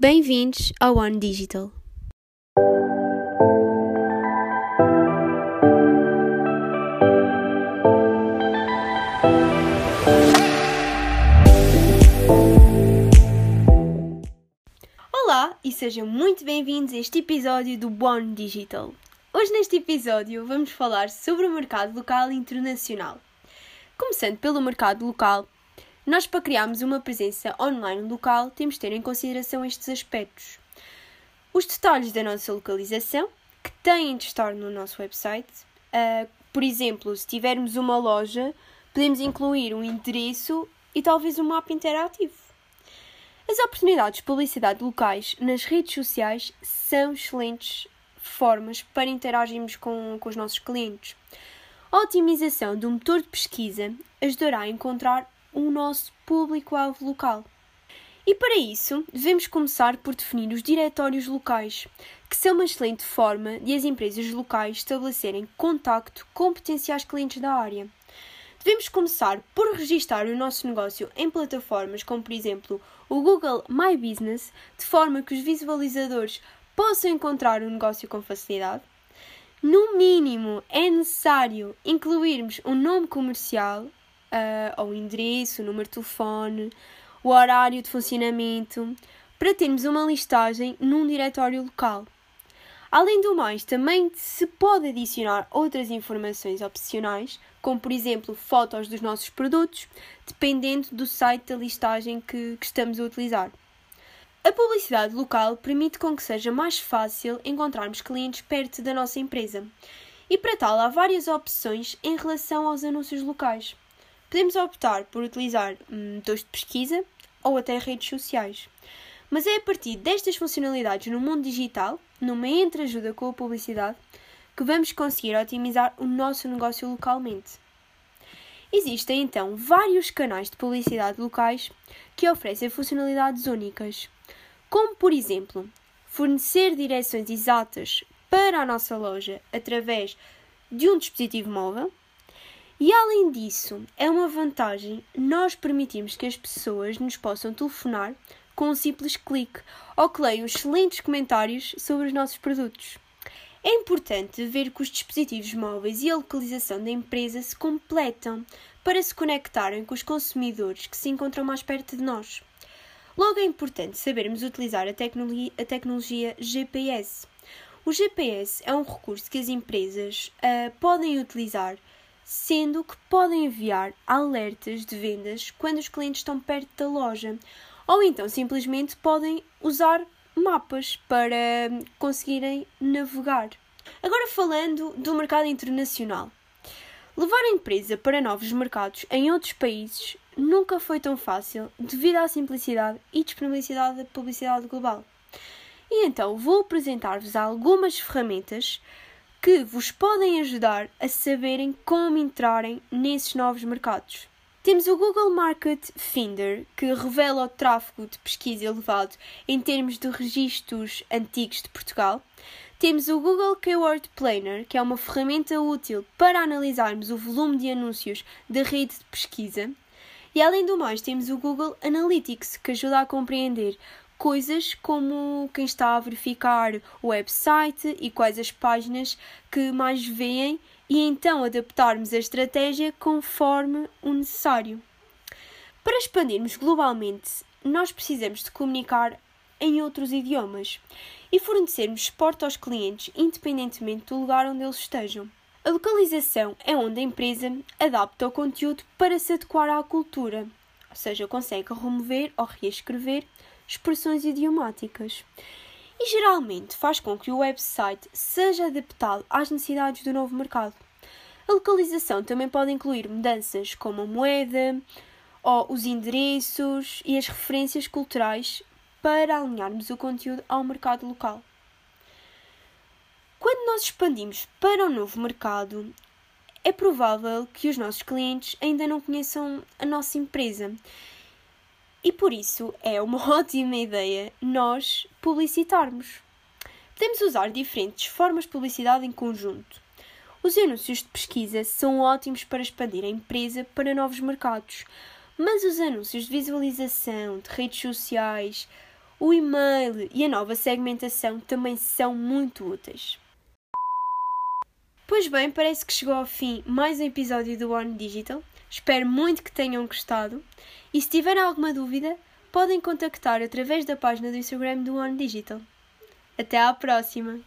Bem-vindos ao One Digital. Olá e sejam muito bem-vindos a este episódio do One Digital. Hoje, neste episódio, vamos falar sobre o mercado local e internacional. Começando pelo mercado local, nós, para criarmos uma presença online local, temos de ter em consideração estes aspectos. Os detalhes da nossa localização, que têm de estar no nosso website. Uh, por exemplo, se tivermos uma loja, podemos incluir um endereço e talvez um mapa interativo. As oportunidades de publicidade locais nas redes sociais são excelentes formas para interagirmos com, com os nossos clientes. A otimização do motor de pesquisa ajudará a encontrar o nosso público-alvo local. E para isso, devemos começar por definir os diretórios locais, que são uma excelente forma de as empresas locais estabelecerem contacto com potenciais clientes da área. Devemos começar por registrar o nosso negócio em plataformas como, por exemplo, o Google My Business, de forma que os visualizadores possam encontrar o negócio com facilidade. No mínimo, é necessário incluirmos um nome comercial, uh, ou endereço, o número de telefone, o horário de funcionamento, para termos uma listagem num diretório local. Além do mais, também se pode adicionar outras informações opcionais, como por exemplo fotos dos nossos produtos, dependendo do site da listagem que, que estamos a utilizar. A publicidade local permite com que seja mais fácil encontrarmos clientes perto da nossa empresa. E para tal há várias opções em relação aos anúncios locais. Podemos optar por utilizar motores de pesquisa ou até redes sociais. Mas é a partir destas funcionalidades no mundo digital, numa entreajuda com a publicidade, que vamos conseguir otimizar o nosso negócio localmente. Existem então vários canais de publicidade locais que oferecem funcionalidades únicas, como por exemplo, fornecer direções exatas para a nossa loja através de um dispositivo móvel, e além disso, é uma vantagem nós permitirmos que as pessoas nos possam telefonar com um simples clique ou que leiam excelentes comentários sobre os nossos produtos. É importante ver que os dispositivos móveis e a localização da empresa se completam para se conectarem com os consumidores que se encontram mais perto de nós. Logo é importante sabermos utilizar a tecnologia, a tecnologia GPS. O GPS é um recurso que as empresas uh, podem utilizar sendo que podem enviar alertas de vendas quando os clientes estão perto da loja, ou então simplesmente podem usar mapas para conseguirem navegar. Agora falando do mercado internacional. Levar a empresa para novos mercados em outros países nunca foi tão fácil devido à simplicidade e disponibilidade da publicidade global. E então vou apresentar-vos algumas ferramentas que vos podem ajudar a saberem como entrarem nesses novos mercados. Temos o Google Market Finder, que revela o tráfego de pesquisa elevado em termos de registros antigos de Portugal. Temos o Google Keyword Planner, que é uma ferramenta útil para analisarmos o volume de anúncios da rede de pesquisa. E além do mais, temos o Google Analytics, que ajuda a compreender coisas como quem está a verificar o website e quais as páginas que mais veem e então adaptarmos a estratégia conforme o necessário. Para expandirmos globalmente, nós precisamos de comunicar em outros idiomas e fornecermos suporte aos clientes independentemente do lugar onde eles estejam. A localização é onde a empresa adapta o conteúdo para se adequar à cultura, ou seja, consegue remover ou reescrever expressões idiomáticas. E geralmente faz com que o website seja adaptado às necessidades do novo mercado. A localização também pode incluir mudanças como a moeda, ou os endereços e as referências culturais para alinharmos o conteúdo ao mercado local. Quando nós expandimos para o novo mercado, é provável que os nossos clientes ainda não conheçam a nossa empresa e por isso é uma ótima ideia nós publicitarmos. Podemos usar diferentes formas de publicidade em conjunto. Os anúncios de pesquisa são ótimos para expandir a empresa para novos mercados, mas os anúncios de visualização, de redes sociais, o e-mail e a nova segmentação também são muito úteis. Pois bem, parece que chegou ao fim mais um episódio do One Digital. Espero muito que tenham gostado. E se tiverem alguma dúvida, podem contactar através da página do Instagram do One Digital. Até à próxima!